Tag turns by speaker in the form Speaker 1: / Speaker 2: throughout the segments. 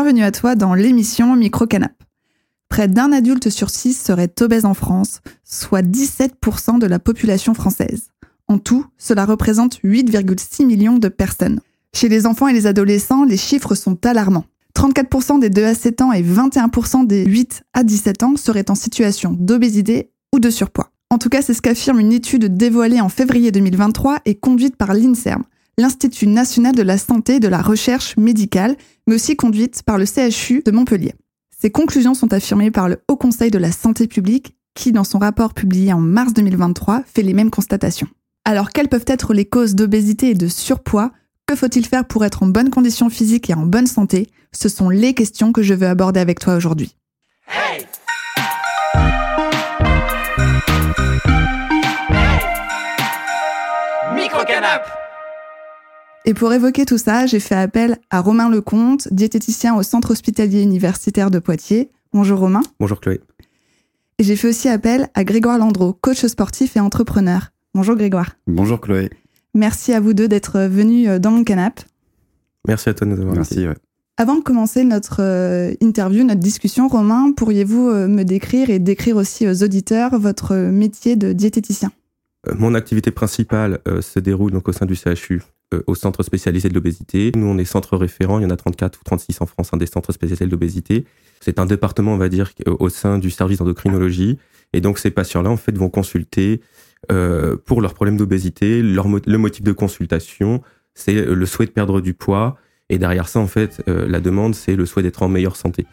Speaker 1: Bienvenue à toi dans l'émission Microcanap. Près d'un adulte sur six serait obèse en France, soit 17% de la population française. En tout, cela représente 8,6 millions de personnes. Chez les enfants et les adolescents, les chiffres sont alarmants. 34% des 2 à 7 ans et 21% des 8 à 17 ans seraient en situation d'obésité ou de surpoids. En tout cas, c'est ce qu'affirme une étude dévoilée en février 2023 et conduite par l'INSERM, l'Institut national de la santé et de la recherche médicale, mais aussi conduite par le CHU de Montpellier. Ces conclusions sont affirmées par le Haut Conseil de la santé publique qui, dans son rapport publié en mars 2023, fait les mêmes constatations. Alors, quelles peuvent être les causes d'obésité et de surpoids? Que faut-il faire pour être en bonne condition physique et en bonne santé? Ce sont les questions que je veux aborder avec toi aujourd'hui. Hey Et pour évoquer tout ça, j'ai fait appel à Romain Lecomte, diététicien au Centre hospitalier universitaire de Poitiers. Bonjour Romain.
Speaker 2: Bonjour Chloé.
Speaker 1: Et j'ai fait aussi appel à Grégoire Landreau, coach sportif et entrepreneur. Bonjour Grégoire.
Speaker 3: Bonjour Chloé.
Speaker 1: Merci à vous deux d'être venus euh, dans mon canapé.
Speaker 2: Merci à toi de nous avoir
Speaker 3: Merci.
Speaker 1: Avant de commencer notre euh, interview, notre discussion, Romain, pourriez-vous euh, me décrire et décrire aussi aux auditeurs votre métier de diététicien?
Speaker 2: Mon activité principale se déroule donc au sein du CHU au centre spécialisé de l'obésité. Nous, on est centre référent, il y en a 34 ou 36 en France, un des centres spécialisés de l'obésité. C'est un département, on va dire, au sein du service d'endocrinologie. Et donc, ces patients-là, en fait, vont consulter euh, pour leurs problèmes d'obésité. Le motif de consultation, c'est le souhait de perdre du poids. Et derrière ça, en fait, euh, la demande, c'est le souhait d'être en meilleure santé.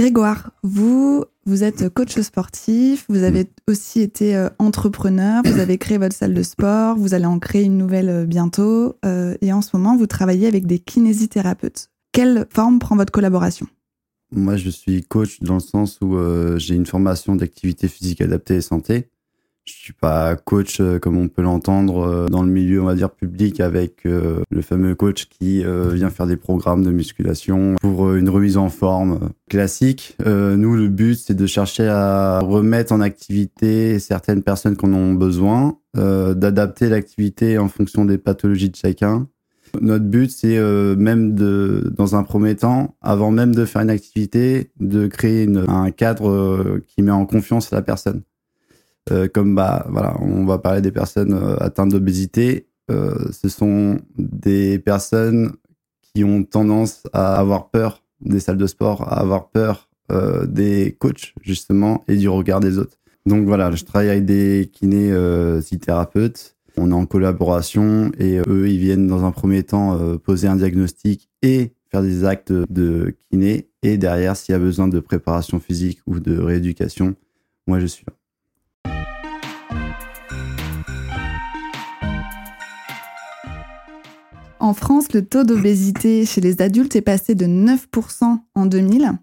Speaker 1: Grégoire, vous, vous êtes coach sportif, vous avez aussi été euh, entrepreneur, vous avez créé votre salle de sport, vous allez en créer une nouvelle euh, bientôt, euh, et en ce moment, vous travaillez avec des kinésithérapeutes. Quelle forme prend votre collaboration?
Speaker 3: Moi, je suis coach dans le sens où j'ai une formation d'activité physique adaptée et santé. Je suis pas coach euh, comme on peut l'entendre euh, dans le milieu, on va dire public, avec euh, le fameux coach qui vient faire des programmes de musculation pour une remise en forme classique. nous, le but, c'est de chercher à remettre en activité certaines personnes qui en ont besoin, d'adapter l'activité en fonction des pathologies de chacun. Notre but, c'est même de, dans un premier temps, avant même de faire une activité, de créer un cadre qui met en confiance la personne. Euh, comme bah voilà, on va parler des personnes euh, atteintes d'obésité. Euh, ce sont des personnes qui ont tendance à avoir peur des salles de sport, à avoir peur des coachs justement et du regard des autres. Donc voilà, je travaille avec des kinés thérapeutes. On est en collaboration et eux, ils viennent dans un premier temps poser un diagnostic et faire des actes de kiné. Et derrière, s'il y a besoin de préparation physique ou de rééducation, moi je suis là.
Speaker 1: En France, le taux d'obésité chez les adultes est passé de 9% en 2000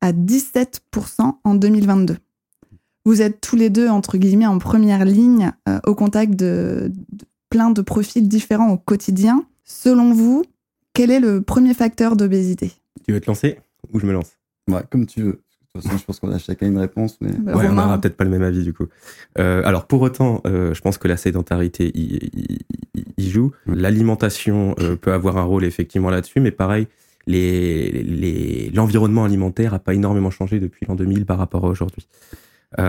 Speaker 1: à 17% en 2022. Vous êtes tous les deux, entre guillemets, en première ligne euh, au contact de, plein de profils différents au quotidien. Selon vous, quel est le premier facteur d'obésité?
Speaker 2: Tu veux te lancer ou je me lance?
Speaker 3: Ouais, comme tu veux. De toute façon, je pense qu'on a chacun une réponse. Mais...
Speaker 2: Bah, ouais, on n'aura peut-être pas le même avis du coup. Euh, alors pour autant, euh, je pense que la sédentarité y, joue. L'alimentation euh, peut avoir un rôle effectivement là-dessus, mais pareil, l'environnement les, alimentaire n'a pas énormément changé depuis l'an 2000 par rapport à aujourd'hui. Il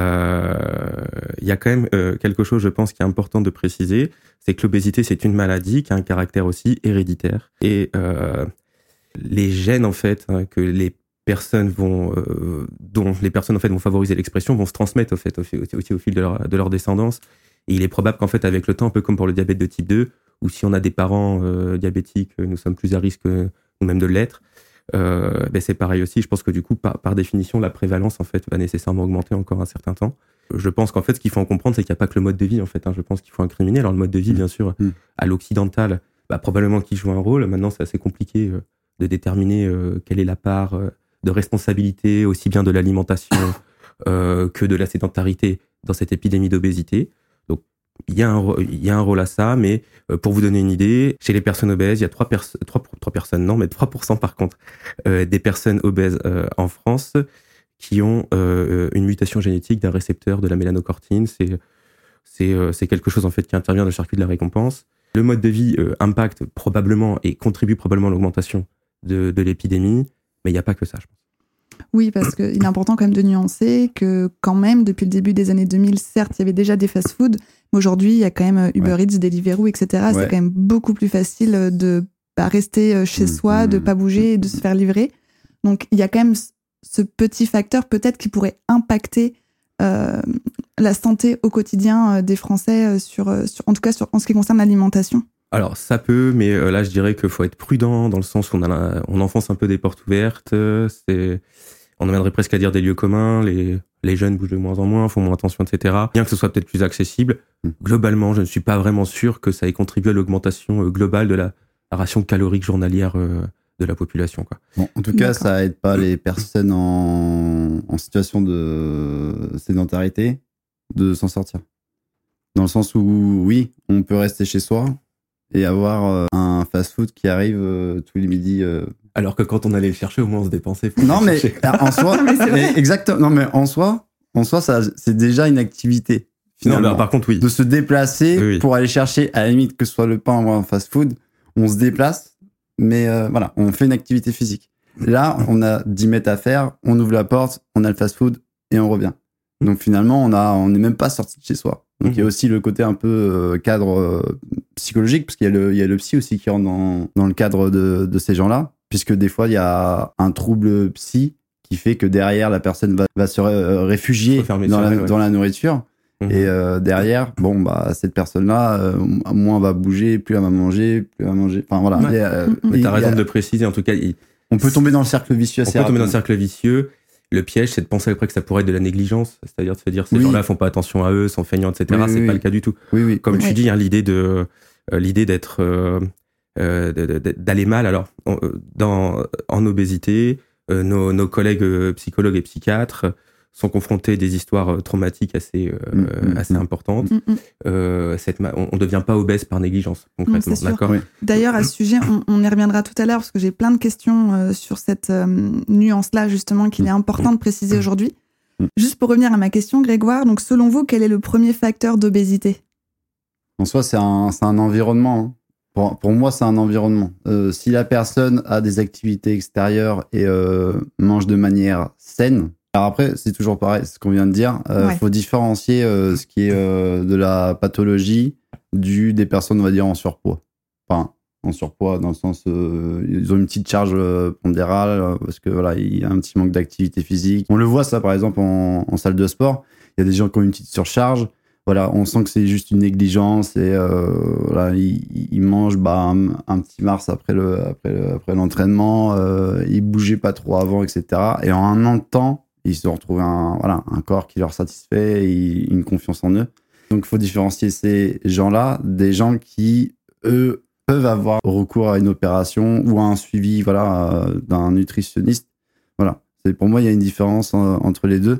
Speaker 2: y a quand même quelque chose, je pense, qui est important de préciser, c'est que l'obésité, c'est une maladie qui a un caractère aussi héréditaire. Et les gènes, en fait, hein, que les personnes vont, euh, dont les personnes en fait vont favoriser l'expression, vont se transmettre au fait aussi, au fil de leur, de leur, descendance. Et il est probable qu'en fait avec le temps, un peu comme pour le diabète de type 2, ou si on a des parents euh, diabétiques, nous sommes plus à risque nous-mêmes de l'être. Euh, ben c'est pareil aussi. Je pense que du coup, par, par, définition, la prévalence en fait va nécessairement augmenter encore un certain temps. Je pense qu'en fait, ce qu'il faut en comprendre, c'est qu'il n'y a pas que le mode de vie en fait. Hein. Je pense qu'il faut incriminer. Alors le mode de vie, mmh. bien sûr, mmh. à l'occidental, bah, probablement qu'il joue un rôle. Maintenant, c'est assez compliqué euh, de déterminer quelle est la part de responsabilité aussi bien de l'alimentation euh, que de la sédentarité dans cette épidémie d'obésité. Donc il y, a un, il y a un rôle à ça, mais euh, pour vous donner une idée, chez les personnes obèses, il y a 3, 3, 3 personnes, non, mais 3% par contre, euh, des personnes obèses euh, en France qui ont une mutation génétique d'un récepteur de la mélanocortine. C'est c'est quelque chose en fait qui intervient dans le circuit de la récompense. Le mode de vie impacte probablement et contribue probablement à l'augmentation de, de l'épidémie, mais il n'y a pas que ça, je pense.
Speaker 1: Oui, parce qu'il est important quand même de nuancer que quand même, depuis le début des années 2000, certes, il y avait déjà des fast-foods, mais aujourd'hui, il y a quand même Uber Eats, Deliveroo, etc. C'est quand même beaucoup plus facile de bah, rester euh, chez mmh, soi, de de mmh. pas bouger et de se faire livrer. Donc, il y a quand même ce petit facteur peut-être qui pourrait impacter euh, la santé au quotidien euh, des Français, sur, en tout cas sur, en ce qui concerne l'alimentation.
Speaker 2: Alors ça peut, mais là je dirais qu'il faut être prudent dans le sens où on, a, on enfonce un peu des portes ouvertes. C'est on viendrait presque à dire des lieux communs, les, les jeunes bougent de moins en moins, font moins attention, etc. Bien que ce soit peut-être plus accessible, mm. globalement, je ne suis pas vraiment sûr que ça ait contribué à l'augmentation euh, globale de la, ration calorique journalière euh, de la population. Quoi.
Speaker 3: Bon, en tout cas, ça aide pas les personnes en, en situation de sédentarité de s'en sortir. Dans le sens où, oui, on peut rester chez soi et avoir euh, un fast-food qui arrive tous les midis
Speaker 2: alors que quand on allait le chercher, au moins on se dépensait.
Speaker 3: Non, mais en soi, exactement. Non, mais en soi, en soi, ça, c'est déjà une activité. Finalement,
Speaker 2: non, par contre, oui.
Speaker 3: De se déplacer pour aller chercher, à la limite que ce soit le pain ou un fast-food, on se déplace, mais euh, voilà, on fait une activité physique. Là, on a 10 mètres à faire, on ouvre la porte, on a le fast-food et on revient. Donc finalement, on a, on n'est même pas sorti de chez soi. Donc il y a mhm. aussi le côté un peu euh, cadre euh, psychologique, parce qu'il y a le, il y a le psy aussi qui rentre dans, dans le cadre de, de ces gens-là puisque des fois, il y a un trouble psy qui fait que derrière, la personne va, se euh, réfugier dans la, nourriture. Mhm. Et euh, derrière, bon, bah, cette personne-là, euh, moins elle va bouger, plus elle va manger, plus elle va manger. Enfin, voilà.
Speaker 2: tu as raison de préciser, en tout cas.
Speaker 3: on peut tomber dans le cercle vicieux
Speaker 2: assez On peut tomber dans le cercle vicieux. Le piège, c'est de penser après que ça pourrait être de la négligence, c'est-à-dire de se dire ces gens-là font pas attention à eux, sont feignants, etc. c'est pas le cas du tout.
Speaker 3: Oui, oui.
Speaker 2: Comme tu dis, hein, l'idée de l'idée d'être euh, d'aller mal. Alors, en, euh, dans, en obésité, euh, nos, nos, collègues psychologues et psychiatres sont confrontés à des histoires traumatiques assez, mm, mm, assez mm. importantes. cette, on ne devient pas obèse par négligence, concrètement. D'accord?
Speaker 1: D'ailleurs, à ce sujet, on, y reviendra tout à l'heure parce que j'ai plein de questions sur cette nuance-là, justement, qu'il est important de préciser aujourd'hui. Juste pour revenir à ma question, Grégoire, donc selon vous, quel est le premier facteur d'obésité?
Speaker 3: En soi, c'est un, un, environnement. Hein. Pour, pour moi, c'est un environnement. Euh, si la personne a des activités extérieures et euh, mange de manière saine, alors après, c'est toujours pareil, ce qu'on vient de dire. Il euh, faut différencier euh, ce qui est euh, de la pathologie du des personnes, on va dire, en surpoids. Enfin, en surpoids dans le sens, ils ont une petite charge pondérale parce que voilà, il y a un petit manque d'activité physique. On le voit ça, par exemple, en, en salle de sport. Il y a des gens qui ont une petite surcharge voilà, on sent que c'est juste une négligence et voilà, il, mange bah, un, petit Mars après le après, après l'entraînement, euh, il bougeait pas trop avant, etc. Et en un an de temps, ils se retrouvent un voilà un corps qui leur satisfait, et une confiance en eux. Donc il faut différencier ces gens-là des gens qui eux peuvent avoir recours à une opération ou à un suivi voilà d'un nutritionniste. Voilà, pour moi il y a une différence euh, entre les deux.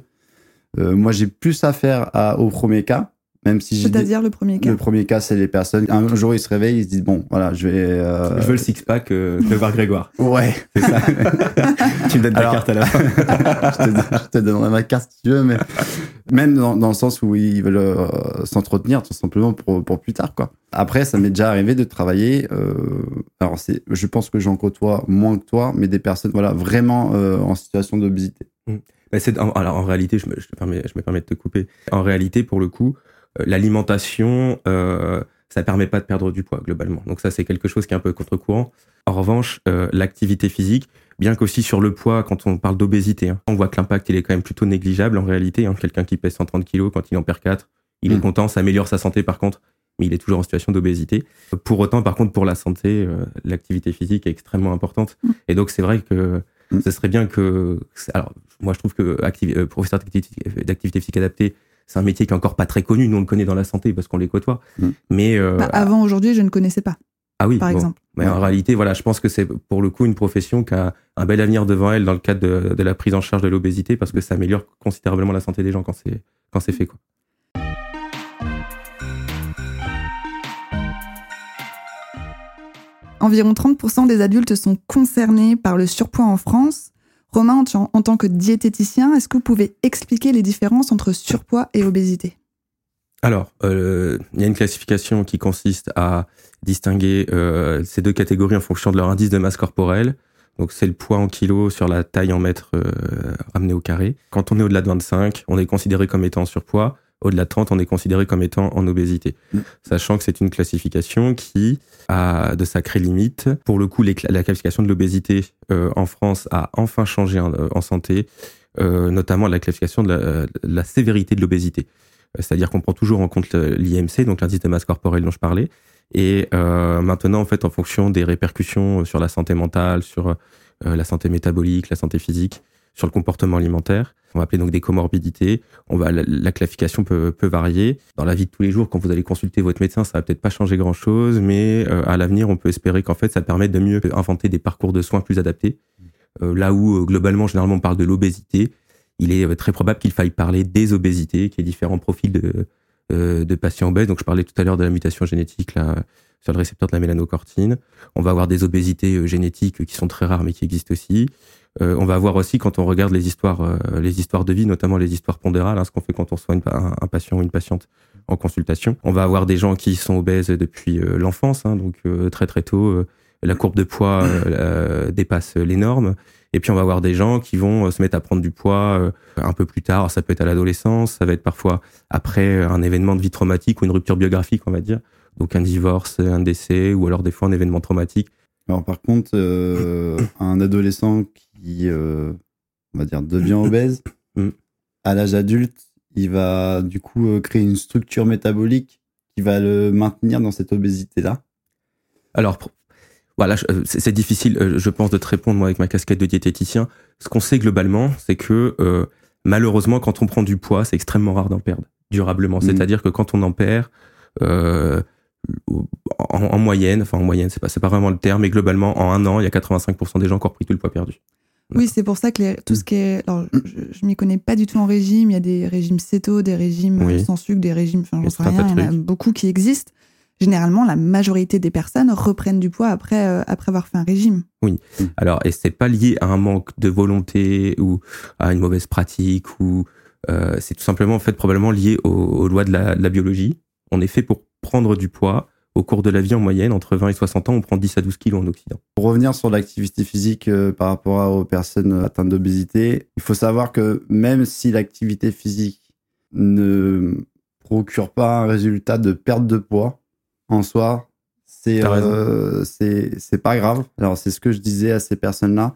Speaker 3: Euh, moi, j'ai plus affaire à, au premier cas. Même si
Speaker 1: C'est-à-dire le premier cas
Speaker 3: Le premier cas, c'est les personnes. Un jour, ils se réveillent, ils se disent Bon, voilà, je vais. Euh...
Speaker 2: Je veux le six-pack, euh, je vais voir Grégoire.
Speaker 3: Ouais, c'est ça.
Speaker 2: tu me donnes ta carte à la fin.
Speaker 3: je, te, donnerai ma carte si tu veux, mais même dans, dans le sens où ils veulent euh, s'entretenir tout simplement pour, pour plus tard, quoi. Après, ça m'est déjà arrivé de travailler. Euh, alors, c'est, je pense que j'en côtoie moins que toi, mais des personnes, voilà, vraiment en situation d'obésité.
Speaker 2: Mmh alors en réalité, je me, je, permets, je me permets de te couper. En réalité, pour le coup, euh, l'alimentation, euh, ça permet pas de perdre du poids globalement. Donc ça, c'est quelque chose qui est un peu contre-courant. En revanche, euh, l'activité physique, bien qu'aussi sur le poids, quand on parle d'obésité, hein, on voit que l'impact il est quand même plutôt négligeable en réalité. Hein. Quelqu'un qui pèse 130 kilos, quand il en perd 4, il est mm. content, ça améliore sa santé par contre, mais il est toujours en situation d'obésité. Pour autant, par contre, pour la santé, euh, l'activité physique est extrêmement importante. Mm. Et donc c'est vrai que mm. ce serait bien que, alors moi je trouve que euh, professeur d'activité physique adaptée, c'est un métier qui est encore pas très connu. Nous, on le connaît dans la santé parce qu'on les côtoie. Mm. Mais euh,
Speaker 1: bah, avant aujourd'hui, je ne connaissais pas.
Speaker 2: Ah oui,
Speaker 1: par exemple.
Speaker 2: Mais en réalité, voilà, je pense que c'est pour le coup une profession qui a un bel avenir devant elle dans le cadre de, de la prise en charge de l'obésité parce que ça améliore considérablement la santé des gens quand c'est quand c'est fait quoi.
Speaker 1: Environ 30% des adultes sont concernés par le surpoids en France. Romain, en, tant que diététicien, est-ce que vous pouvez expliquer les différences entre surpoids et obésité?
Speaker 2: Alors, euh, il y a une classification qui consiste à distinguer euh, ces deux catégories en fonction de leur indice de masse corporelle. Donc c'est le poids en kilos sur la taille en mètres euh, ramené au carré. Quand on est au-delà de 25, on est considéré comme étant en surpoids. Au-delà de 30, on est considéré comme étant en obésité.
Speaker 3: Mm.
Speaker 2: Sachant que c'est une classification qui a de sacrées limites. Pour le coup, les la classification de l'obésité euh, en France a enfin changé en, en santé, euh, notamment la classification de la, de la sévérité de l'obésité. Euh, C'est-à-dire qu'on prend toujours en compte l'IMC, donc l'indice de masse corporelle dont je parlais. Et euh, maintenant, en fait, en fonction des répercussions sur la santé mentale, sur euh, la santé métabolique, la santé physique, sur le comportement alimentaire, on va appeler donc des comorbidités. On va, la, la classification peut, varier. Dans la vie de tous les jours, quand vous allez consulter votre médecin, ça va peut-être pas changer grand-chose, mais euh, à l'avenir, on peut espérer qu'en fait, ça permette de mieux inventer des parcours de soins plus adaptés. Euh, là où, euh, globalement, généralement, on parle de l'obésité, il est très probable qu'il faille parler des obésités, qu'il y ait différents profils de, de patients obèses. Donc, je parlais tout à l'heure de la mutation génétique sur le récepteur de la mélanocortine. On va avoir des obésités euh, génétiques qui sont très rares, mais qui existent aussi. Euh, on va avoir aussi, quand on regarde les histoires, euh, les histoires de vie, notamment les histoires pondérales, hein, ce qu'on fait quand on soigne un, patient ou une patiente en consultation. On va avoir des gens qui sont obèses depuis euh, l'enfance, hein, donc euh, très très tôt, euh, la courbe de poids euh, euh, dépasse les normes. Et puis on va avoir des gens qui vont euh, se mettre à prendre du poids euh, un peu plus tard. Alors, ça peut être à l'adolescence, ça va être parfois après un événement de vie traumatique ou une rupture biographique, on va dire. Donc un divorce, un décès, ou alors des fois un événement traumatique.
Speaker 3: Alors par contre, euh, un adolescent qui, euh, on va dire, devient obèse,
Speaker 2: Mm.
Speaker 3: à l'âge adulte, il va du coup créer une structure métabolique qui va le maintenir dans cette obésité-là.
Speaker 2: Alors, voilà, euh, c'est difficile, euh, je pense, de te répondre, moi, avec ma casquette de diététicien. Ce qu'on sait globalement, c'est que euh, malheureusement, quand on prend du poids, c'est extrêmement rare d'en perdre durablement.
Speaker 3: Mhm.
Speaker 2: C'est-à-dire que quand on en perd, euh, en, en moyenne, enfin en moyenne, c'est pas, pas vraiment le terme, mais globalement, en un an, il y a 85% des gens qui ont repris tout le poids perdu.
Speaker 1: Oui, c'est pour ça que les- tout ce qui est. Alors, je, je m'y connais pas du tout en régime. Il y a des régimes céto, des régimes
Speaker 2: Oui.
Speaker 1: sans sucre, des régimes. Enfin, j'en sais rien. Il y en a beaucoup qui existent. Généralement, la majorité des personnes reprennent du poids après, euh, après avoir fait un régime.
Speaker 2: Alors, et c'est pas lié à un manque de volonté ou à une mauvaise pratique ou euh, c'est tout simplement en fait probablement lié aux, aux lois de la, de la biologie. On est fait pour prendre du poids. Au cours de la vie en moyenne, entre 20 et 60 ans, on prend 10 à 12 kilos en Occident.
Speaker 3: Pour revenir sur l'activité physique euh, par rapport aux personnes atteintes d'obésité, il faut savoir que même si l'activité physique ne procure pas un résultat de perte de poids, en soi, c'est euh, c'est c'est pas grave. Alors c'est ce que je disais à ces personnes-là.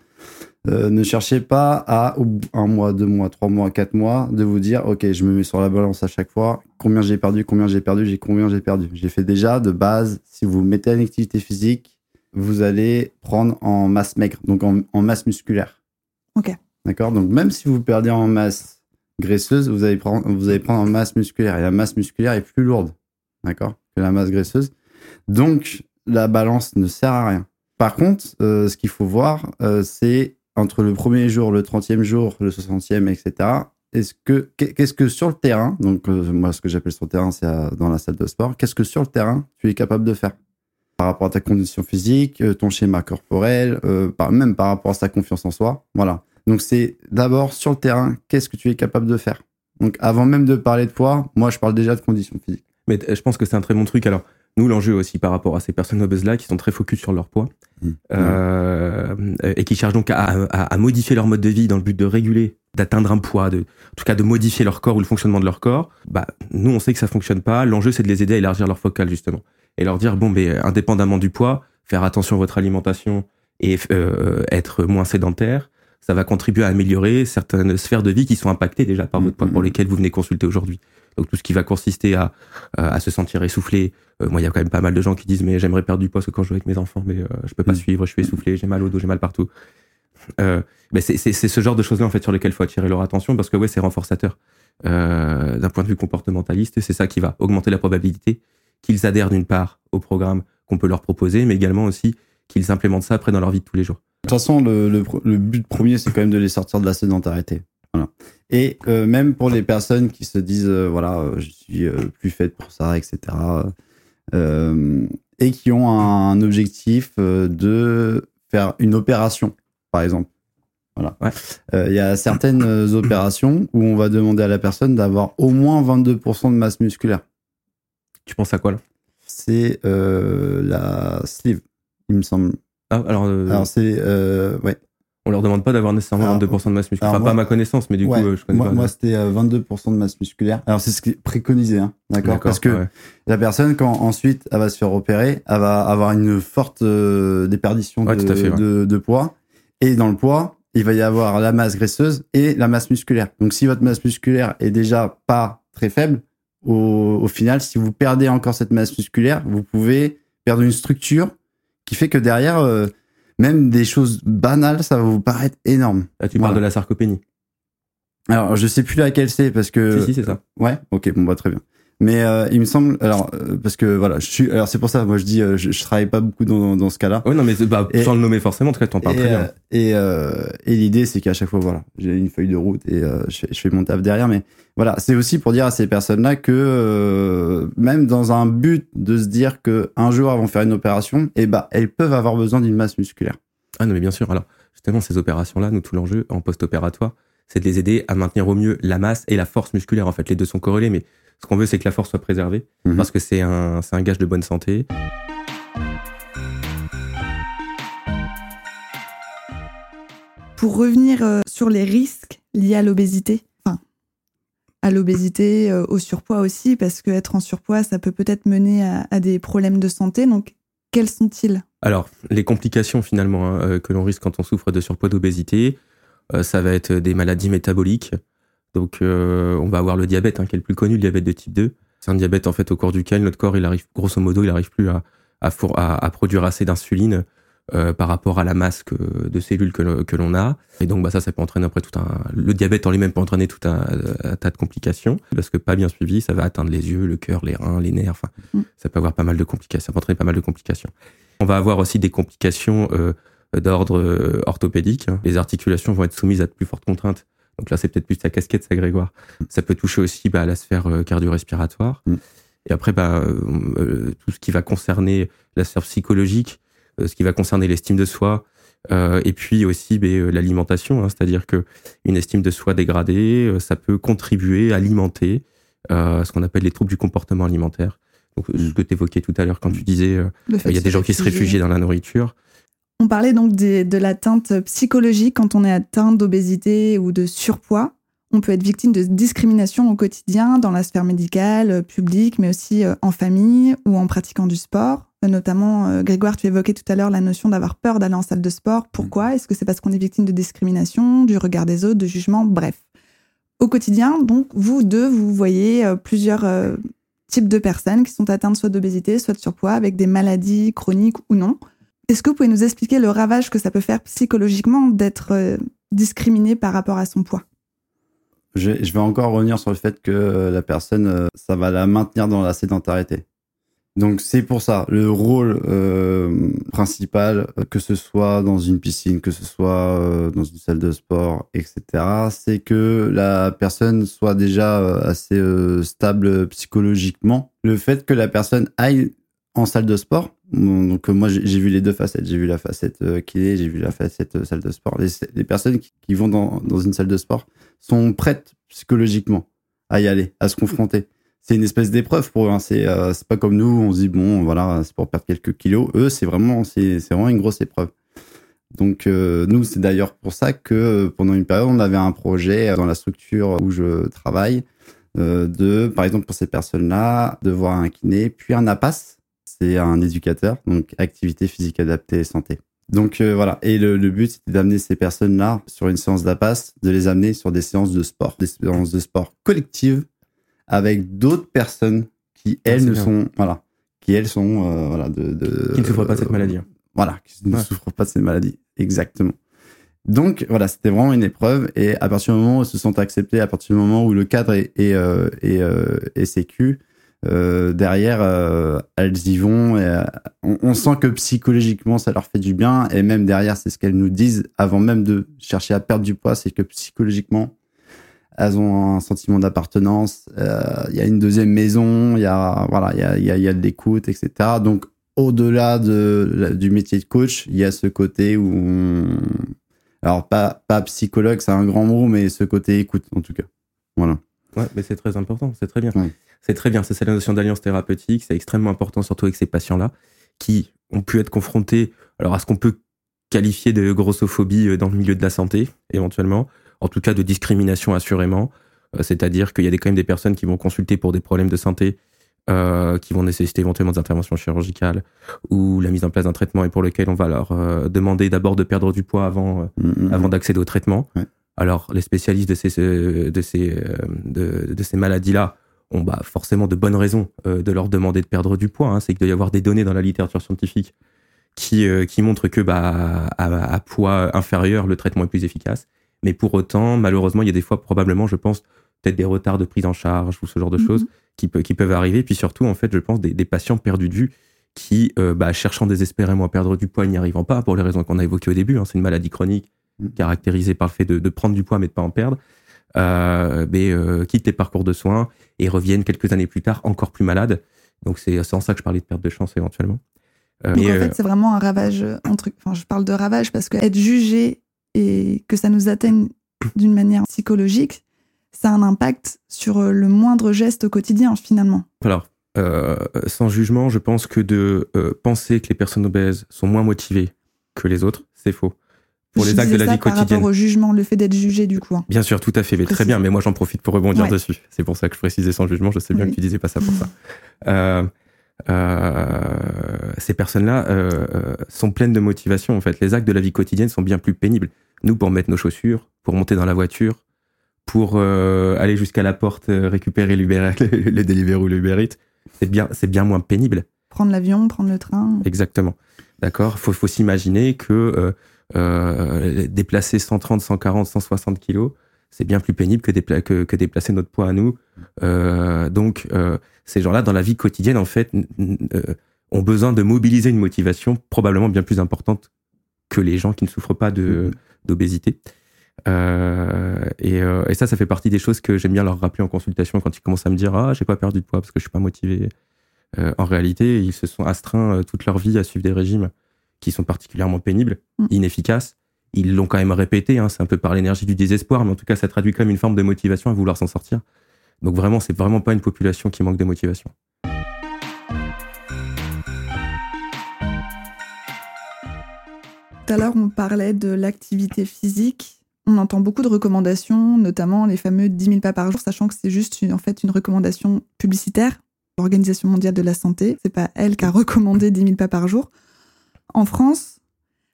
Speaker 3: Euh, ne cherchez pas à au bout un mois, deux mois, trois mois, quatre mois de vous dire ok je me mets sur la balance à chaque fois combien j'ai perdu, combien j'ai perdu, j'ai combien j'ai perdu. J'ai fait déjà de base. Si vous mettez une activité physique, vous allez prendre en masse maigre, donc en, en masse musculaire.
Speaker 1: Ok.
Speaker 3: D'accord? Donc même si vous perdez en masse graisseuse, vous allez prendre vous allez prendre en masse musculaire et la masse musculaire est plus lourde, d'accord, que la masse graisseuse. Donc la balance ne sert à rien. Par contre, euh, ce qu'il faut voir, euh, c'est entre le premier jour, le 30e jour, le 60e, etc. Est-ce que qu'est-ce que sur le terrain, donc euh, moi ce que j'appelle sur le terrain, c'est dans la salle de sport, qu'est-ce que sur le terrain tu es capable de faire? Par rapport à ta condition physique, ton schéma corporel, même par rapport à sa confiance en soi, voilà. Donc c'est d'abord sur le terrain, qu'est-ce que tu es capable de faire? Donc avant même de parler de poids, moi je parle déjà de condition physique.
Speaker 2: Mais euh, je pense que c'est un très bon truc. Alors, nous, l'enjeu aussi par rapport à ces personnes obèses-là qui sont très focus sur leur poids euh, et qui cherchent donc à, à- à modifier leur mode de vie dans le but de réguler, d'atteindre un poids, de, en tout cas de modifier leur corps ou le fonctionnement de leur corps, bah, nous, on sait que ça fonctionne pas. L'enjeu, c'est de les aider à élargir leur focal, justement. Et leur dire, bon, ben, indépendamment du poids, faire attention à votre alimentation et euh, être moins sédentaire, ça va contribuer à améliorer certaines sphères de vie qui sont impactées déjà par votre poids, pour
Speaker 3: Mhm.
Speaker 2: lesquelles vous venez consulter aujourd'hui. Donc tout ce qui va consister à, euh, à se sentir essoufflé. Euh, moi, il y a quand même pas mal de gens qui disent mais j'aimerais perdre du poids parce que quand je joue avec mes enfants, mais euh, je peux pas
Speaker 3: Mm.
Speaker 2: suivre, je suis essoufflé, j'ai mal au dos, j'ai mal partout. Euh, mais c'est ce genre de choses-là en fait sur lesquelles il faut attirer leur attention parce que ouais, c'est renforçateur d'un point de vue comportementaliste et c'est ça qui va augmenter la probabilité qu'ils adhèrent d'une part au programme qu'on peut leur proposer, mais également aussi qu'ils implémentent ça après dans leur vie de tous les jours.
Speaker 3: De toute façon, le, le, le but premier, c'est quand même de les sortir de la sédentarité. Voilà. Et euh, même pour les personnes qui se disent, euh, voilà, euh, je suis euh, plus faite pour ça, etc. et qui ont un objectif de faire une opération, par exemple. Voilà.
Speaker 2: Ouais.
Speaker 3: Il y a certaines opérations où on va demander à la personne d'avoir au moins 22% de masse musculaire.
Speaker 2: Tu penses à quoi là?
Speaker 3: C'est la sleeve, il me semble.
Speaker 2: Ah, alors,
Speaker 3: Alors c'est ouais.
Speaker 2: On leur demande pas d'avoir nécessairement
Speaker 3: Alors,
Speaker 2: 22% de masse musculaire. Enfin,
Speaker 3: moi-
Speaker 2: pas à ma connaissance, mais du
Speaker 3: Ouais,
Speaker 2: coup, euh, je connais
Speaker 3: moi,
Speaker 2: pas.
Speaker 3: moi, c'était euh, 22% de masse musculaire. Alors c'est ce qui est préconisé, hein, d'accord? Parce que
Speaker 2: ouais.
Speaker 3: la personne, quand ensuite elle va se faire opérer, elle va avoir une forte euh, déperdition
Speaker 2: Ouais,
Speaker 3: de,
Speaker 2: fait,
Speaker 3: poids. Et dans le poids, il va y avoir la masse graisseuse et la masse musculaire. Donc si votre masse musculaire est déjà pas très faible, au, au final, si vous perdez encore cette masse musculaire, vous pouvez perdre une structure qui fait que derrière, euh, même des choses banales, ça va vous paraître énorme.
Speaker 2: Là, tu
Speaker 3: Voilà.
Speaker 2: parles de la sarcopénie.
Speaker 3: Alors, je sais plus laquelle c'est parce que.
Speaker 2: si, si, c'est ça.
Speaker 3: Ouais, ok, bon bah très bien. Mais euh, il me semble, alors euh, parce que voilà, je suis, alors c'est pour ça, moi je dis, euh, je, je travaille pas beaucoup dans, dans ce cas-là.
Speaker 2: Ouais, non, mais bah,
Speaker 3: Et-
Speaker 2: sans le nommer forcément, en tout cas, t'en parles très bien.
Speaker 3: euh, et, euh, et l'idée, c'est qu'à chaque fois, voilà, j'ai une feuille de route et euh, je, fais, je fais mon taf derrière. Mais voilà, c'est aussi pour dire à ces personnes-là que euh, même dans un but de se dire que un jour elles vont faire une opération, et bah elles peuvent avoir besoin d'une masse musculaire.
Speaker 2: Ah non, mais bien sûr. Alors, justement, ces opérations-là, nous, tout l'enjeu en post-opératoire, c'est de les aider à maintenir au mieux la masse et la force musculaire. En fait, les deux sont corrélés, mais ce qu'on veut, c'est que la force soit préservée
Speaker 3: Mhm.
Speaker 2: parce que c'est un, c'est un gage de bonne santé.
Speaker 1: Pour revenir euh, sur les risques liés à l'obésité, enfin, à l'obésité, euh, au surpoids aussi, parce qu'être en surpoids, ça peut peut-être mener à, à des problèmes de santé. Donc, quels sont-ils?
Speaker 2: Alors, les complications finalement hein, euh, que l'on risque quand on souffre de surpoids d'obésité, euh, ça va être des maladies métaboliques. Donc, euh, on va avoir le diabète, hein, qui est le plus connu, le diabète de type 2. C'est un diabète en fait au cours duquel notre corps, il arrive, grosso modo, il arrive plus à, à, four- à- à produire assez d'insuline euh, par rapport à la masse que- de cellules que, l'on a. Et donc, bah, ça, ça peut entraîner après tout un. Le diabète en lui-même peut entraîner tout un, un tas de complications parce que pas bien suivi, ça va atteindre les yeux, le cœur, les reins, les nerfs. Enfin,
Speaker 1: Mm.
Speaker 2: ça peut avoir pas mal de complications. Ça peut entraîner pas mal de complications. On va avoir aussi des complications euh, d'ordre orthopédique. Les articulations vont être soumises à de plus fortes contraintes. Donc là, c'est peut-être plus ta casquette, ça, Grégoire. Ça peut toucher aussi bah, à la sphère euh, cardio-respiratoire.
Speaker 3: Mm.
Speaker 2: Et après, bah, euh, euh, tout ce qui va concerner la sphère psychologique, euh, ce qui va concerner l'estime de soi, euh, et puis aussi euh, l'alimentation. hein. C'est-à-dire que une estime de soi dégradée, ça peut contribuer à alimenter euh, ce qu'on appelle les troubles du comportement alimentaire. Donc, ce que tu évoquais tout à l'heure quand tu disais il y a
Speaker 1: de
Speaker 2: des gens qui se réfugient dans la nourriture.
Speaker 1: On parlait donc des- de l'atteinte psychologique quand on est atteint d'obésité ou de surpoids. On peut être victime de discrimination au quotidien dans la sphère médicale, euh, publique, mais aussi euh, en famille ou en pratiquant du sport. Euh, Notamment, Grégoire, tu évoquais tout à l'heure la notion d'avoir peur d'aller en salle de sport. Pourquoi? Est-ce que c'est parce qu'on est victime de discrimination, du regard des autres, de jugement? Bref. Au quotidien, donc, vous deux, vous voyez plusieurs types de personnes qui sont atteintes soit d'obésité, soit de surpoids, avec des maladies chroniques ou non. Est-ce que vous pouvez nous expliquer le ravage que ça peut faire psychologiquement d'être euh, discriminé par rapport à son poids?
Speaker 3: Je, vais encore revenir sur le fait que euh, la personne, euh, ça va la maintenir dans la sédentarité. Donc c'est pour ça, le rôle principal, que ce soit dans une piscine, que ce soit dans une salle de sport, etc., c'est que la personne soit déjà assez stable psychologiquement. Le fait que la personne aille en salle de sport, donc euh, moi j'ai vu les deux facettes, j'ai vu la facette euh, kiné, j'ai vu la facette euh, salle de sport. Les, personnes qui, vont dans, dans une salle de sport sont prêtes psychologiquement à y aller, à se confronter. C'est une espèce d'épreuve pour eux. hein. C'est euh, pas comme nous, on se dit bon, voilà, c'est pour perdre quelques kilos. Eux, c'est vraiment, c'est vraiment une grosse épreuve. Donc euh, nous, c'est d'ailleurs pour ça que euh, pendant une période, on avait un projet euh, dans la structure où je travaille euh, de, par exemple, pour ces personnes-là, de voir un kiné, puis un APAS, c'est un éducateur, donc activité physique adaptée et santé. Donc euh, voilà, et le, le but c'était d'amener ces personnes-là sur une séance d'APAS, de les amener sur des séances de sport, des séances de sport collectives avec d'autres personnes qui elles
Speaker 2: c'est
Speaker 3: ne
Speaker 2: bien.
Speaker 3: sont voilà, qui elles sont euh, voilà de, de
Speaker 2: Qui ne souffrent pas de cette maladie. hein.
Speaker 3: Voilà, qui ne
Speaker 2: Ouais.
Speaker 3: souffrent pas de cette maladie, exactement. Donc voilà, c'était vraiment une épreuve et à partir du moment où ils se sont acceptés, à partir du moment où le cadre est est euh, est, euh, est sécu, euh, derrière euh, elles y vont et on, on sent que psychologiquement ça leur fait du bien et même derrière c'est ce qu'elles nous disent avant même de chercher à perdre du poids, c'est que psychologiquement elles ont un sentiment d'appartenance, euh, il y a une deuxième maison, il y a voilà, il y a y a, y a de l'écoute, etc. Donc au-delà de, du métier de coach, il y a ce côté où on- alors pas pas psychologue, c'est un grand mot, mais ce côté écoute en tout cas. Voilà.
Speaker 2: Ouais, mais c'est très important, c'est très bien.
Speaker 3: Ouais.
Speaker 2: C'est très bien, c'est ça la notion d'alliance thérapeutique, c'est extrêmement important, surtout avec ces patients-là, qui ont pu être confrontés alors à ce qu'on peut qualifier de grossophobie euh, dans le milieu de la santé, éventuellement, en tout cas de discrimination assurément, euh, c'est-à-dire qu'il y a quand même des personnes qui vont consulter pour des problèmes de santé euh, qui vont nécessiter éventuellement des interventions chirurgicales ou la mise en place d'un traitement et pour lequel on va leur euh, demander d'abord de perdre du poids avant,
Speaker 3: Mm, mm,
Speaker 2: avant
Speaker 3: mm.
Speaker 2: d'accéder au traitement.
Speaker 3: Ouais.
Speaker 2: Alors, les spécialistes de ces, de ces, de, de ces maladies-là ont bah, forcément de bonnes raisons euh, de leur demander de perdre du poids. Hein. C'est qu'il doit y avoir des données dans la littérature scientifique qui, euh, qui montrent que bah, à, à poids inférieur, le traitement est plus efficace. Mais pour autant, malheureusement, il y a des fois, probablement, je pense, peut-être des retards de prise en charge ou ce genre de
Speaker 1: Mhm.
Speaker 2: choses qui, peut, qui peuvent arriver. Puis surtout, en fait, je pense, des, des patients perdus de vue qui, euh, bah, cherchant désespérément à perdre du poids, n'y arrivant pas, pour les raisons qu'on a évoquées au début, hein, c'est une maladie chronique
Speaker 3: Mhm.
Speaker 2: caractérisée par le fait de, de prendre du poids mais de pas en perdre, mais, euh, quittent les parcours de soins et reviennent quelques années plus tard encore plus malades. Donc c'est en ça que je parlais de perte de chance éventuellement. Euh,
Speaker 1: Donc
Speaker 2: mais,
Speaker 1: en
Speaker 2: euh,
Speaker 1: fait, c'est vraiment un ravage euh, entre. Enfin, je parle de ravage parce que être jugé et que ça nous atteigne d'une manière psychologique, ça a un impact sur euh, le moindre geste au quotidien finalement.
Speaker 2: Alors, euh, sans jugement, je pense que de euh, penser que les personnes obèses sont moins motivées que les autres, c'est faux. Pour
Speaker 1: Je
Speaker 2: les actes de la
Speaker 1: ça
Speaker 2: vie
Speaker 1: par
Speaker 2: quotidienne.
Speaker 1: rapport au jugement, le fait d'être jugé du coup. hein.
Speaker 2: Bien sûr, tout à fait, mais très bien. Mais moi, j'en profite pour rebondir
Speaker 1: Ouais.
Speaker 2: dessus. C'est pour ça que je précisais sans jugement. Je sais bien
Speaker 1: Oui.
Speaker 2: que tu disais pas ça pour ça. Euh, euh, ces personnes-là euh, sont pleines de motivation. En fait, les actes de la vie quotidienne sont bien plus pénibles. Nous, pour mettre nos chaussures, pour monter dans la voiture, pour aller jusqu'à la porte récupérer l'Uber, le, le Deliveroo ou l'Uber c'est bien, c'est bien moins pénible.
Speaker 1: Prendre l'avion, prendre le train.
Speaker 2: Exactement. D'accord? Faut, faut s'imaginer que euh, déplacer 130, 140, 160 kilos, c'est bien plus pénible que, dépla- que, que déplacer notre poids à nous. Euh, donc, euh, ces gens-là, dans la vie quotidienne, en fait, ont besoin de mobiliser une motivation probablement bien plus importante que les gens qui ne souffrent pas
Speaker 3: Mhm.
Speaker 2: d'obésité. Euh, et, euh, et ça, ça fait partie des choses que j'aime bien leur rappeler en consultation quand ils commencent à me dire Ah, j'ai pas perdu de poids parce que je suis pas motivé. Euh, en réalité, ils se sont astreints toute leur vie à suivre des régimes qui sont particulièrement pénibles,
Speaker 1: Mm.
Speaker 2: inefficaces. Ils l'ont quand même répété, hein, c'est un peu par l'énergie du désespoir, mais en tout cas, ça traduit comme une forme de motivation à vouloir s'en sortir. Donc vraiment, c'est vraiment pas une population qui manque de motivation.
Speaker 1: Tout à l'heure, on parlait de l'activité physique. On entend beaucoup de recommandations, notamment les fameux 10 000 pas par jour, sachant que c'est juste une, en fait une recommandation publicitaire. L'Organisation mondiale de la santé, c'est pas elle qui a recommandé 10 000 pas par jour. En France,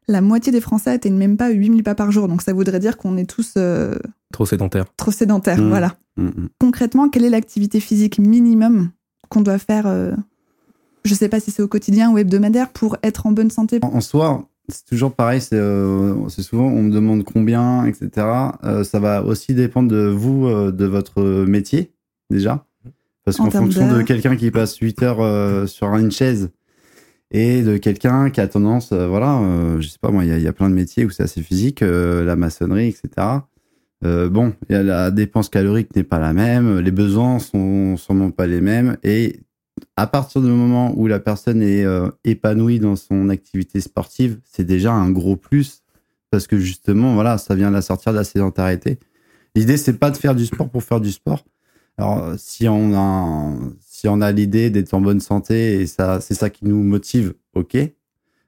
Speaker 1: la moitié des Français atteignent même pas 8 000 pas par jour, donc ça voudrait dire qu'on est tous euh,
Speaker 2: Trop sédentaire.
Speaker 1: trop sédentaires.
Speaker 3: Mmh.
Speaker 1: Voilà.
Speaker 3: Mm, mm.
Speaker 1: Concrètement, quelle est l'activité physique minimum qu'on doit faire euh, Je sais pas si c'est au quotidien ou hebdomadaire pour être en bonne santé?
Speaker 3: En, en soi, c'est toujours pareil. C'est euh, c'est souvent, on me demande combien, etc. Euh, ça va aussi dépendre de vous, euh, de votre métier, déjà. Parce
Speaker 1: En
Speaker 3: qu'en fonction de quelqu'un qui passe 8 heures euh, sur une chaise et de quelqu'un qui a tendance, euh, voilà, euh, je sais pas moi, il y, a- plein de métiers où c'est assez physique, euh, la maçonnerie, etc. Euh, bon, la dépense calorique n'est pas la même, les besoins sont sûrement pas les mêmes, et à partir du moment où la personne est épanouie dans son activité sportive, c'est déjà un gros plus parce que justement, voilà, ça vient la sortir de la sédentarité. L'idée, c'est pas de faire du sport pour faire du sport. Alors, si on a, si on a l'idée d'être en bonne santé et ça, c'est ça qui nous motive, ok.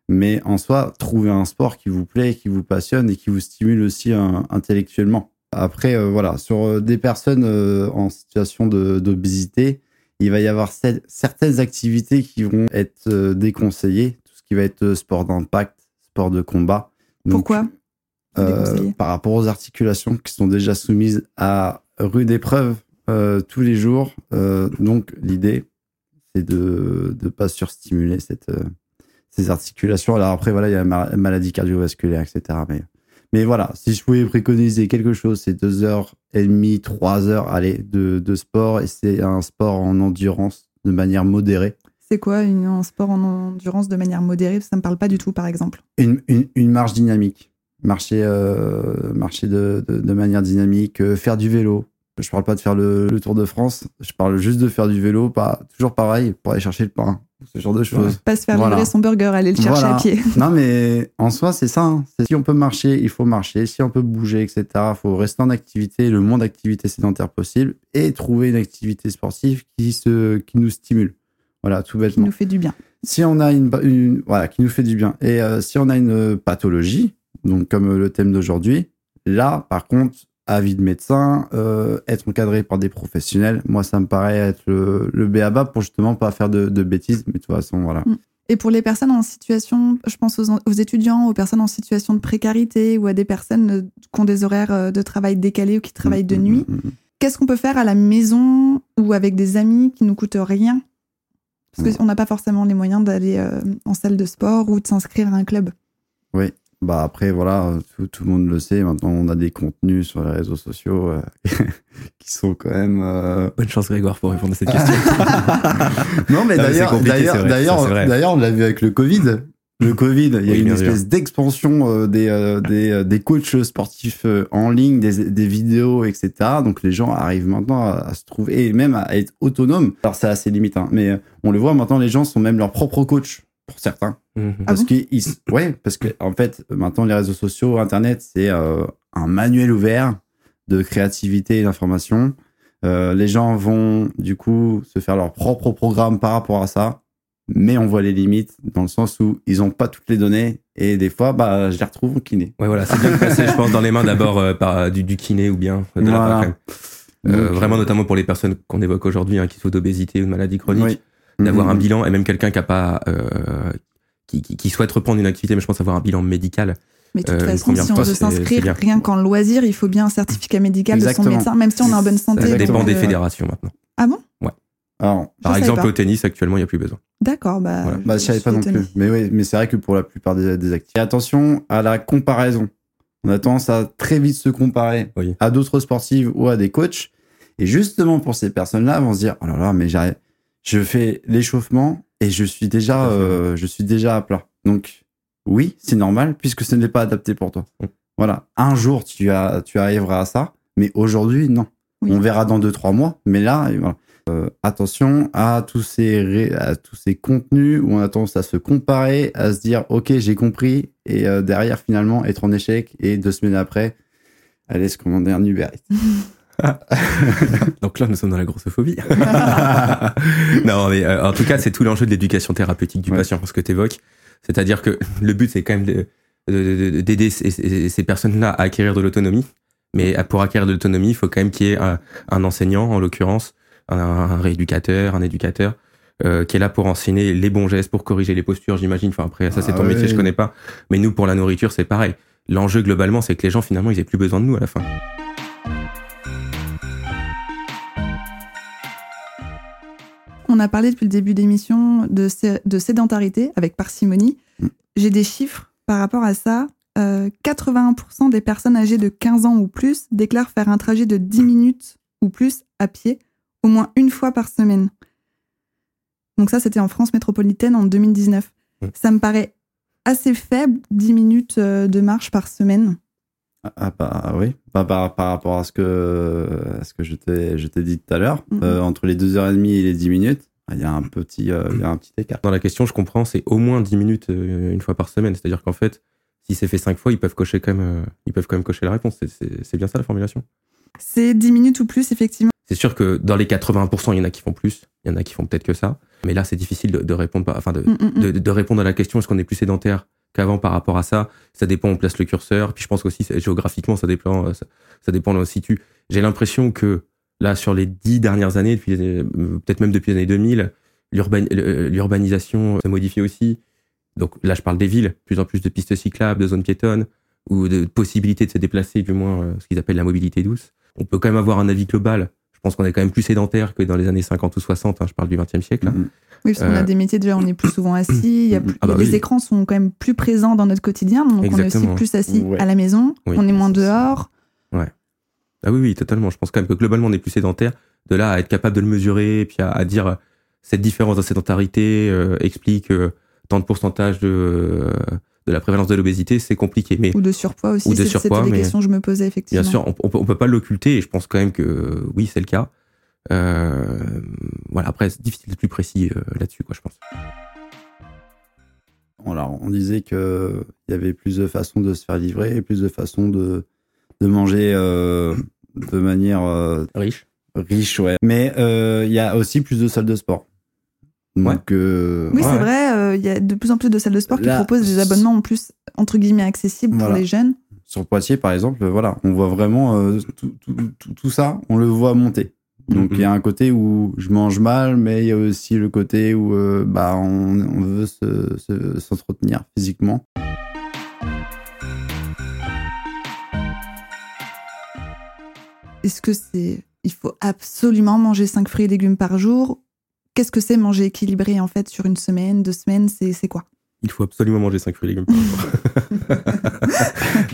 Speaker 3: Mais en soi, trouver un sport qui vous plaît, qui vous passionne et qui vous stimule aussi euh, intellectuellement. Après, euh, voilà, sur euh, des personnes euh, en situation d'obésité, il va y avoir cer- certaines activités qui vont être euh, déconseillées, tout ce qui va être sport d'impact, sport de combat. Donc,
Speaker 1: Pourquoi
Speaker 3: par rapport aux articulations qui sont déjà soumises à rude épreuve euh, tous les jours. Euh, donc l'idée, c'est de ne pas surstimuler cette, euh, ces articulations. Alors après, voilà, il y a la ma- maladie cardiovasculaire, etc. Mais, mais voilà, si je pouvais préconiser quelque chose, c'est deux heures et demie, trois heures allez, de, de sport. Et c'est un sport en endurance de manière modérée.
Speaker 1: C'est quoi une, un sport en endurance de manière modérée? Ça me parle pas du tout, par exemple.
Speaker 3: Une, une, une marche dynamique. Marcher, marcher de, de, de manière dynamique, faire du vélo. Je parle pas de faire le, le Tour de France, je parle juste de faire du vélo, pas toujours pareil, pour aller chercher le pain, ce genre de choses.
Speaker 1: Pas se faire
Speaker 3: Voilà.
Speaker 1: livrer son burger, aller le chercher
Speaker 3: Voilà.
Speaker 1: à pied.
Speaker 3: non, mais en soi, c'est ça. hein. Si on peut marcher, il faut marcher. Si on peut bouger, etc., il faut rester en activité, le moins d'activité sédentaire possible, et trouver une activité sportive qui, se, qui nous stimule. Voilà, tout
Speaker 1: qui
Speaker 3: bêtement.
Speaker 1: nous fait du bien.
Speaker 3: si on a une, une- voilà qui nous fait du bien et euh, si on a une pathologie, donc comme le thème d'aujourd'hui, là par contre avis de médecin, euh, être encadré par des professionnels, moi ça me paraît être le, le béaba pour justement pas faire de, de bêtises, mais de toute façon voilà.
Speaker 1: Et pour les personnes en situation, je pense aux, aux étudiants, aux personnes en situation de précarité ou à des personnes euh, qui ont des horaires euh, de travail décalés ou qui travaillent de
Speaker 3: Mm,
Speaker 1: nuit,
Speaker 3: mm, mm, mm.
Speaker 1: qu'est-ce qu'on peut faire à la maison ou avec des amis qui nous coûtent rien? Parce qu'on n'a pas forcément les moyens d'aller euh, en salle de sport ou de s'inscrire à un club.
Speaker 3: Bah après voilà, tout, tout le monde le sait. Maintenant on a des contenus sur les réseaux sociaux euh, qui sont quand même. euh,
Speaker 2: Bonne chance Grégoire pour répondre à cette question.
Speaker 3: Non mais d'ailleurs, on l'a vu avec le Covid. Le Covid, il y a
Speaker 2: Oui,
Speaker 3: une espèce d'expansion euh, des, des, des coachs sportifs en ligne, des, des vidéos, etc. Donc les gens arrivent maintenant à, à se trouver et même à être autonomes. Alors c'est assez limite, hein, mais on le voit maintenant, les gens sont même leurs propres coachs pour certains.
Speaker 2: Mhm.
Speaker 1: Ah
Speaker 3: Parce
Speaker 1: bon
Speaker 3: qu'ils, s- ouais, parce que en fait, maintenant les réseaux sociaux, Internet, c'est euh, un manuel ouvert de créativité et d'information. Euh, les gens vont du coup se faire leur propre programme par rapport à ça, mais on voit les limites dans le sens où ils ont pas toutes les données et des fois, bah, je les retrouve au kiné.
Speaker 2: Ouais, voilà, c'est bien de passer, je pense, dans les mains d'abord euh, par du, du kiné ou bien de la
Speaker 3: Voilà.
Speaker 2: Euh,
Speaker 3: Donc,
Speaker 2: vraiment, notamment pour les personnes qu'on évoque aujourd'hui, hein, qui souffrent d'obésité ou de maladie chronique,
Speaker 3: oui.
Speaker 2: D'avoir un
Speaker 3: Mhm.
Speaker 2: bilan et même quelqu'un qui a pas, euh, qui, qui, qui souhaite reprendre une activité, mais je pense avoir un bilan médical.
Speaker 1: Mais de toute
Speaker 2: Euh,
Speaker 1: façon, si on veut s'inscrire rien qu'en loisir, il faut bien un certificat médical de son médecin, même si on est en bonne santé.
Speaker 2: Ça dépend
Speaker 1: donc,
Speaker 2: des
Speaker 1: euh,
Speaker 2: fédérations maintenant.
Speaker 1: Ah bon?
Speaker 3: Alors,
Speaker 1: Je
Speaker 2: Par
Speaker 1: savais
Speaker 2: exemple,
Speaker 1: pas.
Speaker 2: au tennis, actuellement, il n'y a plus besoin.
Speaker 1: D'accord, bah.
Speaker 2: Voilà.
Speaker 3: Bah, je savais
Speaker 1: suis
Speaker 3: pas non plus. Mais oui, mais c'est vrai que pour la plupart des, des actifs. Et attention à la comparaison. On a tendance à très vite se comparer
Speaker 2: Oui.
Speaker 3: à d'autres sportives ou à des coachs. Et justement pour ces personnes-là, vont se dire oh là là, mais j'arrive, je fais l'échauffement et je suis déjà, euh, je suis déjà à plat. Donc oui, c'est normal puisque ce n'est pas adapté pour toi.
Speaker 2: Mm.
Speaker 3: Voilà, un jour tu as, tu arriveras à ça, mais aujourd'hui non.
Speaker 1: Oui.
Speaker 3: On verra dans deux trois mois, mais là, voilà. Euh, attention à tous ces ré- à tous ces contenus où on a tendance à se comparer, à se dire ok j'ai compris et euh, derrière finalement être en échec et deux semaines après aller se commander un Uber Eats.
Speaker 2: Donc là, nous sommes dans la grossophobie. non, mais euh, en tout cas, c'est tout l'enjeu de l'éducation thérapeutique du
Speaker 3: Ouais.
Speaker 2: patient, ce que tu évoques. C'est-à-dire que le but, c'est quand même de- de- de- d'aider ces, personnes-là à acquérir de l'autonomie. Mais pour acquérir de l'autonomie, il faut quand même qu'il y ait un, un enseignant, en l'occurrence, un, un rééducateur, un éducateur, euh, qui est là pour enseigner les bons gestes, pour corriger les postures, j'imagine. Enfin, après, ça, c'est
Speaker 3: Ah
Speaker 2: ton métier,
Speaker 3: ouais.
Speaker 2: je connais pas. Mais nous, pour la nourriture, c'est pareil. L'enjeu, globalement, c'est que les gens, finalement, ils aient plus besoin de nous à la fin.
Speaker 1: On a parlé depuis le début d'émission de, sé- de sédentarité avec parcimonie.
Speaker 3: Mm.
Speaker 1: J'ai des chiffres par rapport à ça. Euh, 81% des personnes âgées de 15 ans ou plus déclarent faire un trajet de 10 minutes ou plus à pied au moins une fois par semaine. Donc ça, c'était en France métropolitaine en 2019.
Speaker 2: Mm.
Speaker 1: Ça me paraît assez faible, 10 minutes euh, de marche par semaine.
Speaker 3: Ah bah oui, Bah, par, par rapport à ce que, à ce que je t'ai je t'ai dit tout à l'heure,
Speaker 1: Mhm.
Speaker 3: euh, entre les 2h30 et les 10 minutes, il y a un petit, euh, il y a un petit écart.
Speaker 2: Dans la question, je comprends, c'est au moins 10 minutes euh, une fois par semaine. C'est-à-dire qu'en fait, si c'est fait 5 fois, ils peuvent cocher quand même, euh, ils peuvent quand même cocher la réponse. C'est- bien ça la formulation?
Speaker 1: C'est 10 minutes ou plus, effectivement.
Speaker 2: C'est sûr que dans les 80%, il y en a qui font plus, il y en a qui font peut-être que ça. Mais là, c'est difficile de, de répondre, par- enfin de,
Speaker 1: Mm, mm, mm.
Speaker 2: de, de répondre à la question est-ce qu'on est plus sédentaire? Qu'avant par rapport à ça Ça dépend, on place le curseur. Puis je pense aussi géographiquement, ça dépend, euh, ça, ça dépend où situe. J'ai l'impression que là, sur les dix dernières années, depuis euh, peut-être même depuis les années 2000, l'urban- euh, l'urbanisation se modifie aussi. Donc là, je parle des villes, plus en plus de pistes cyclables, de zones piétonnes ou de possibilités de se déplacer, du moins ce qu'ils appellent la mobilité douce. On peut quand même avoir un avis global. Je pense qu'on est quand même plus sédentaire que dans les années 50 ou 60. hein, je parle du 20e siècle. là.
Speaker 1: Oui, parce qu'on a
Speaker 2: Euh,
Speaker 1: des métiers déjà, on est plus souvent assis, il y a plus-
Speaker 2: Ah bah
Speaker 1: les
Speaker 2: oui.
Speaker 1: écrans sont quand même plus présents dans notre quotidien, donc on est aussi plus assis
Speaker 3: Ouais.
Speaker 1: à la maison,
Speaker 2: Oui,
Speaker 1: on est moins dehors.
Speaker 2: Ah oui, oui, totalement. Je pense quand même que globalement, on est plus sédentaire. De là à être capable de le mesurer, et puis à, à dire euh, cette différence de sédentarité euh, explique euh, tant de pourcentage de, euh, de la prévalence de l'obésité, c'est compliqué. Mais
Speaker 1: Ou de surpoids aussi,
Speaker 2: Ou de
Speaker 1: c'est-
Speaker 2: surpoight,
Speaker 1: c'était des
Speaker 2: mais-
Speaker 1: questions que je me posais effectivement.
Speaker 2: bien sûr, on, on peut, on peut pas l'occulter, et je pense quand même que oui, c'est le cas. Voilà, après, c'est difficile d'être plus précis euh, là-dessus, quoi, je pense.
Speaker 3: Voilà, on disait que il y avait plus de façons de se faire livrer et plus de façons de, de manger euh, de manière euh,
Speaker 2: Riche.
Speaker 3: riche, ouais. Mais euh, il y a aussi plus de salles de sport. Donc, euh,
Speaker 1: Oui,
Speaker 2: Ouais,
Speaker 1: c'est vrai, il y a de plus en plus de salles de sport qui
Speaker 3: Là,
Speaker 1: proposent des abonnements en plus entre guillemets accessibles pour les jeunes.
Speaker 3: Sur Poitiers, par exemple, voilà, on voit vraiment euh, tout, tout- tout- tout ça, on le voit monter. Donc
Speaker 2: Mhm.
Speaker 3: il y a un côté où je mange mal, mais il y a aussi le côté où euh, bah, on, on veut se- se- s'entretenir physiquement.
Speaker 1: Est-ce que c'est il faut absolument manger 5 fruits et légumes par jour? Qu'est-ce que c'est manger équilibré en fait sur une semaine, deux semaines? C'est c'est quoi?
Speaker 2: Il faut absolument manger 5 fruits et légumes par jour.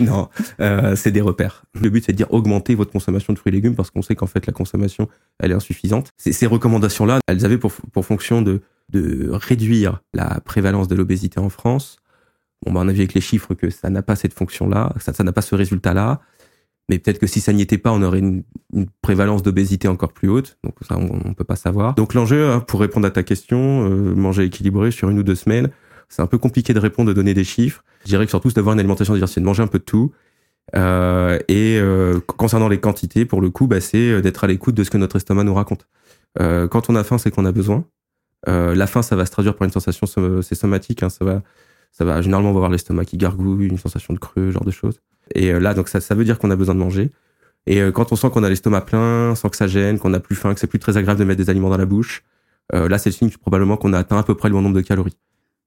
Speaker 2: non, euh, c'est des repères. Le but, c'est de dire augmenter votre consommation de fruits et légumes parce qu'on sait qu'en fait, la consommation, elle est insuffisante. Ces, recommandations-là, elles avaient pour, pour fonction de, de réduire la prévalence de l'obésité en France. Bon, bah, on a vu avec les chiffres que ça n'a pas cette fonction-là, ça ça n'a pas ce résultat-là. Mais peut-être que si ça n'y était pas, on aurait une, une prévalence d'obésité encore plus haute. Donc ça, on ne peut pas savoir. Donc l'enjeu, hein, pour répondre à ta question, euh, manger équilibré sur une ou deux semaines, c'est un peu compliqué de répondre, de donner des chiffres. Je dirais que surtout, c'est d'avoir une alimentation diversifiée, de manger un peu de tout. Euh, et euh, concernant les quantités, pour le coup, bah, c'est euh, d'être à l'écoute de ce que notre estomac nous raconte. Euh, quand on a faim, c'est qu'on a besoin. Euh, la faim, ça va se traduire par une sensation, c'est somatique. Hein, ça va, ça va. Généralement, on va avoir l'estomac qui gargouille, une sensation de creux, genre de choses. Et euh, là, donc ça, ça veut dire qu'on a besoin de manger. Et quand on sent qu'on a l'estomac plein, sans que ça gêne, qu'on n'a plus faim, que c'est plus très agréable de mettre des aliments dans la bouche, là, c'est le signe probablement qu'on a atteint à peu près le bon nombre de calories.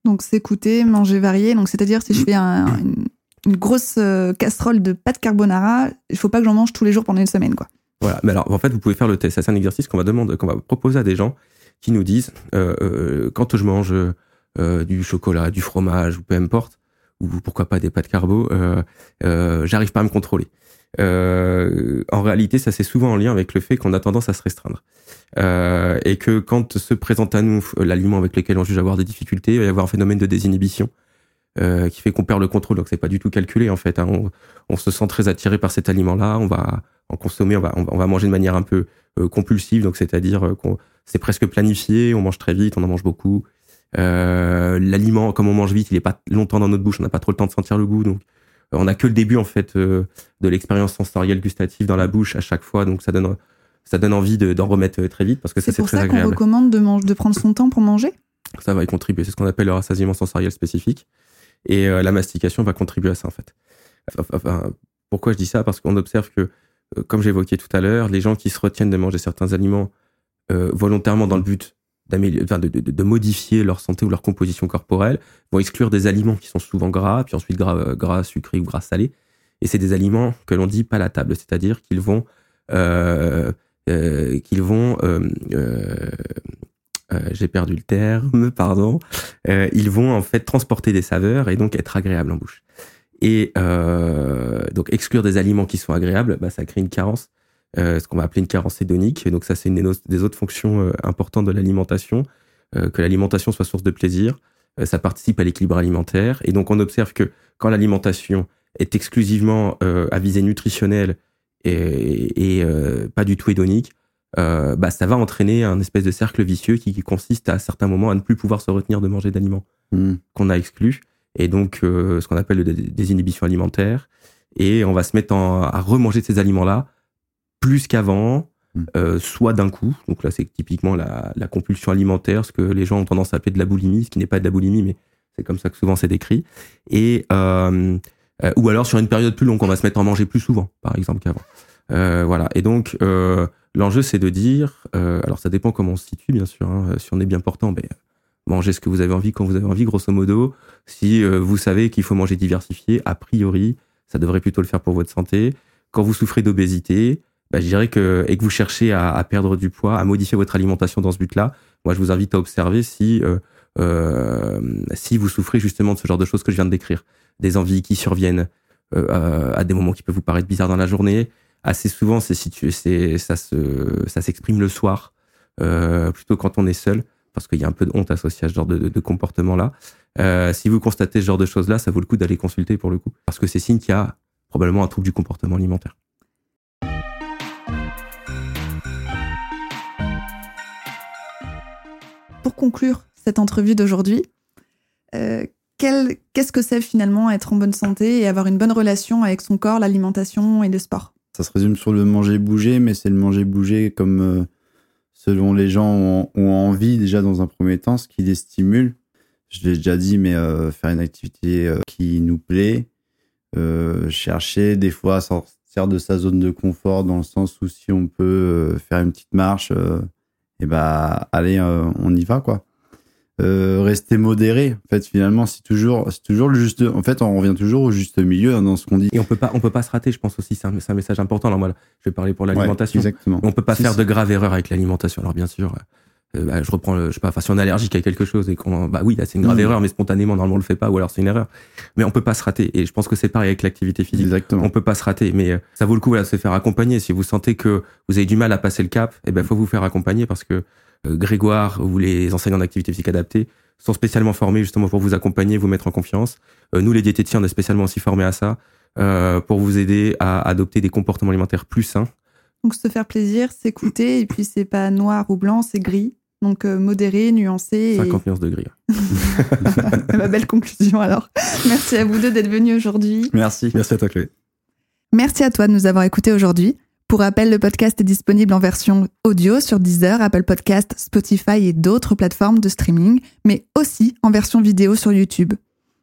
Speaker 1: Donc s'écouter, manger varié. Donc c'est-à-dire si je fais un- une, une grosse euh, casserole de pâtes carbonara, il faut pas que j'en mange tous les jours pendant une semaine quoi.
Speaker 2: Voilà. Mais alors, en fait, vous pouvez faire le test. Ça, C'est un exercice qu'on va demander, qu'on va proposer à des gens qui nous disent euh, euh, quand je mange euh, du chocolat, du fromage ou peu importe, ou pourquoi pas des pâtes carbo, j'arrive pas à me contrôler. Euh, en réalité, ça c'est souvent en lien avec le fait qu'on a tendance à se restreindre. Euh, et que quand se présente à nous euh, l'aliment avec lequel on juge avoir des difficultés, il va y avoir un phénomène de désinhibition qui fait qu'on perd le contrôle. Donc c'est pas du tout calculé en fait. hein. On, se sent très attiré par cet aliment-là. On va en consommer, on va, on va, manger de manière un peu compulsive. Donc c'est-à-dire qu'on c'est presque planifié. On mange très vite, on en mange beaucoup. L'aliment, comme on mange vite, il est pas longtemps dans notre bouche. On n'a pas trop le temps de sentir le goût. On a que le début en fait euh, de l'expérience sensorielle gustative dans la bouche à chaque fois. Donc ça donne ça donne envie de- d'en remettre euh, très vite parce que ça
Speaker 1: C'est
Speaker 2: c'est
Speaker 1: pour
Speaker 2: très
Speaker 1: ça qu'on
Speaker 2: agréable.
Speaker 1: recommande de, prendre son temps pour manger?
Speaker 2: Ça va y contribuer. C'est ce qu'on appelle le rassasiement sensoriel spécifique. Et euh, la mastication va contribuer à ça, en fait. Enfin, pourquoi je dis ça? Parce qu'on observe que, comme j'évoquais tout à l'heure, les gens qui se retiennent de manger certains aliments euh, volontairement dans le but de, de- modifier leur santé ou leur composition corporelle, vont exclure des aliments qui sont souvent gras, puis ensuite gras, euh, gras sucrés ou gras salés. Et c'est des aliments que l'on dit palatables, c'est-à-dire qu'ils vont, euh, euh, qu'ils vont, j'ai perdu le terme, pardon, ils vont en fait transporter des saveurs et donc être agréables en bouche. Et donc exclure des aliments qui sont agréables, bah, ça crée une carence, ce qu'on va appeler une carence hédonique. Et donc ça, c'est une des, des autres fonctions euh, importantes de l'alimentation, euh, que l'alimentation soit source de plaisir. Euh, ça participe à l'équilibre alimentaire. Et donc on observe que quand l'alimentation est exclusivement euh, à visée nutritionnelle et, et, euh, pas du tout hédonique, euh, bah, ça va entraîner un espèce de cercle vicieux qui, qui consiste à, certains moments à ne plus pouvoir se retenir de manger d'aliments
Speaker 3: Hmm.
Speaker 2: qu'on a exclus, et donc euh, ce qu'on appelle le dé- désinhibition alimentaire. Et on va se mettre en- à remanger ces aliments-là plus qu'avant,
Speaker 3: Mm.
Speaker 2: euh, soit d'un coup. Donc là, c'est typiquement la, la compulsion alimentaire, ce que les gens ont tendance à appeler de la boulimie, ce qui n'est pas de la boulimie, mais c'est comme ça que souvent c'est décrit. Et euh, euh, ou alors sur une période plus longue, on va se mettre à en manger plus souvent, par exemple qu'avant. Euh, voilà. Et donc euh, l'enjeu, c'est de dire, euh, alors ça dépend comment on se situe, bien sûr. hein. Si on est bien portant, ben mangez ce que vous avez envie quand vous avez envie, grosso modo. Si euh, vous savez qu'il faut manger diversifié, a priori, ça devrait plutôt le faire pour votre santé. Quand vous souffrez d'obésité, bah, je dirais que et que vous cherchez à, perdre du poids, à modifier votre alimentation dans ce but-là, moi je vous invite à observer si euh, euh, si vous souffrez justement de ce genre de choses que je viens de décrire, des envies qui surviennent euh, à- des moments qui peuvent vous paraître bizarres dans la journée. Assez souvent, c'est situ- c'est ça se ça s'exprime le soir, plutôt quand on est seul, parce qu'il y a un peu de honte associée à ce genre de, de- comportement-là. Si vous constatez ce genre de choses-là, ça vaut le coup d'aller consulter pour le coup, parce que c'est signe qu'il y a probablement un trouble du comportement alimentaire.
Speaker 1: Pour conclure cette entrevue d'aujourd'hui, euh, qu'est-ce que c'est finalement être en bonne santé et avoir une bonne relation avec son corps, l'alimentation et le sport?
Speaker 3: Ça se résume sur le manger-bouger, mais c'est le manger-bouger comme euh, selon les gens ont, envie déjà dans un premier temps, ce qui les stimule. je l'ai déjà dit, mais euh, faire une activité qui nous plaît, chercher des fois à sortir de sa zone de confort dans le sens où si on peut faire une petite marche, et bah allez, on y va quoi. rester modéré. En fait, finalement, c'est toujours, c'est toujours le juste. En fait, on revient toujours au juste milieu dans ce qu'on dit.
Speaker 2: Et on peut pas, on peut pas se rater. Je pense aussi, c'est un, un, message important. Alors moi, je vais parler pour l'alimentation.
Speaker 3: exactement.
Speaker 2: On peut pas faire de graves erreurs avec l'alimentation. Alors bien sûr, euh, bah, je reprends, le, je sais pas, enfin, si on est allergique à quelque chose et qu'on, bah oui, là, c'est une grave mm. erreur, mais spontanément, normalement, on le fait pas, ou alors c'est une erreur. Mais on peut pas se rater. Et je pense que c'est pareil avec l'activité physique.
Speaker 3: Exactement.
Speaker 2: On peut pas se rater, mais euh, ça vaut le coup, de se faire accompagner. Si vous sentez que vous avez du mal à passer le cap, eh ben, faut vous faire accompagner parce que euh, Grégoire ou les enseignants d'activité physique adaptée sont spécialement formés justement pour vous accompagner, vous mettre en confiance. nous, les diététiciens, on est spécialement aussi formés à ça, pour vous aider à adopter des comportements alimentaires plus sains.
Speaker 1: Donc se faire plaisir, s'écouter, et puis c'est pas noir ou blanc, c'est gris. Donc euh, modéré, nuancé.
Speaker 2: 50 nuances de gris.
Speaker 1: Ma belle conclusion alors. Merci à vous deux d'être venus aujourd'hui.
Speaker 3: Merci.
Speaker 2: Merci à toi Chloé.
Speaker 1: Merci à toi de nous avoir écoutés aujourd'hui. Pour rappel, le podcast est disponible en version audio sur Deezer, Apple Podcast, Spotify et d'autres plateformes de streaming, mais aussi en version vidéo sur YouTube.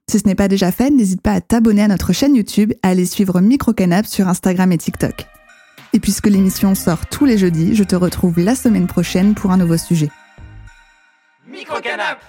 Speaker 1: Si ce n'est pas déjà fait, n'hésite pas à t'abonner à notre chaîne YouTube et à aller suivre Microcanap sur Instagram et TikTok. Et puisque l'émission sort tous les jeudis, je te retrouve la semaine prochaine pour un nouveau sujet. Microcanap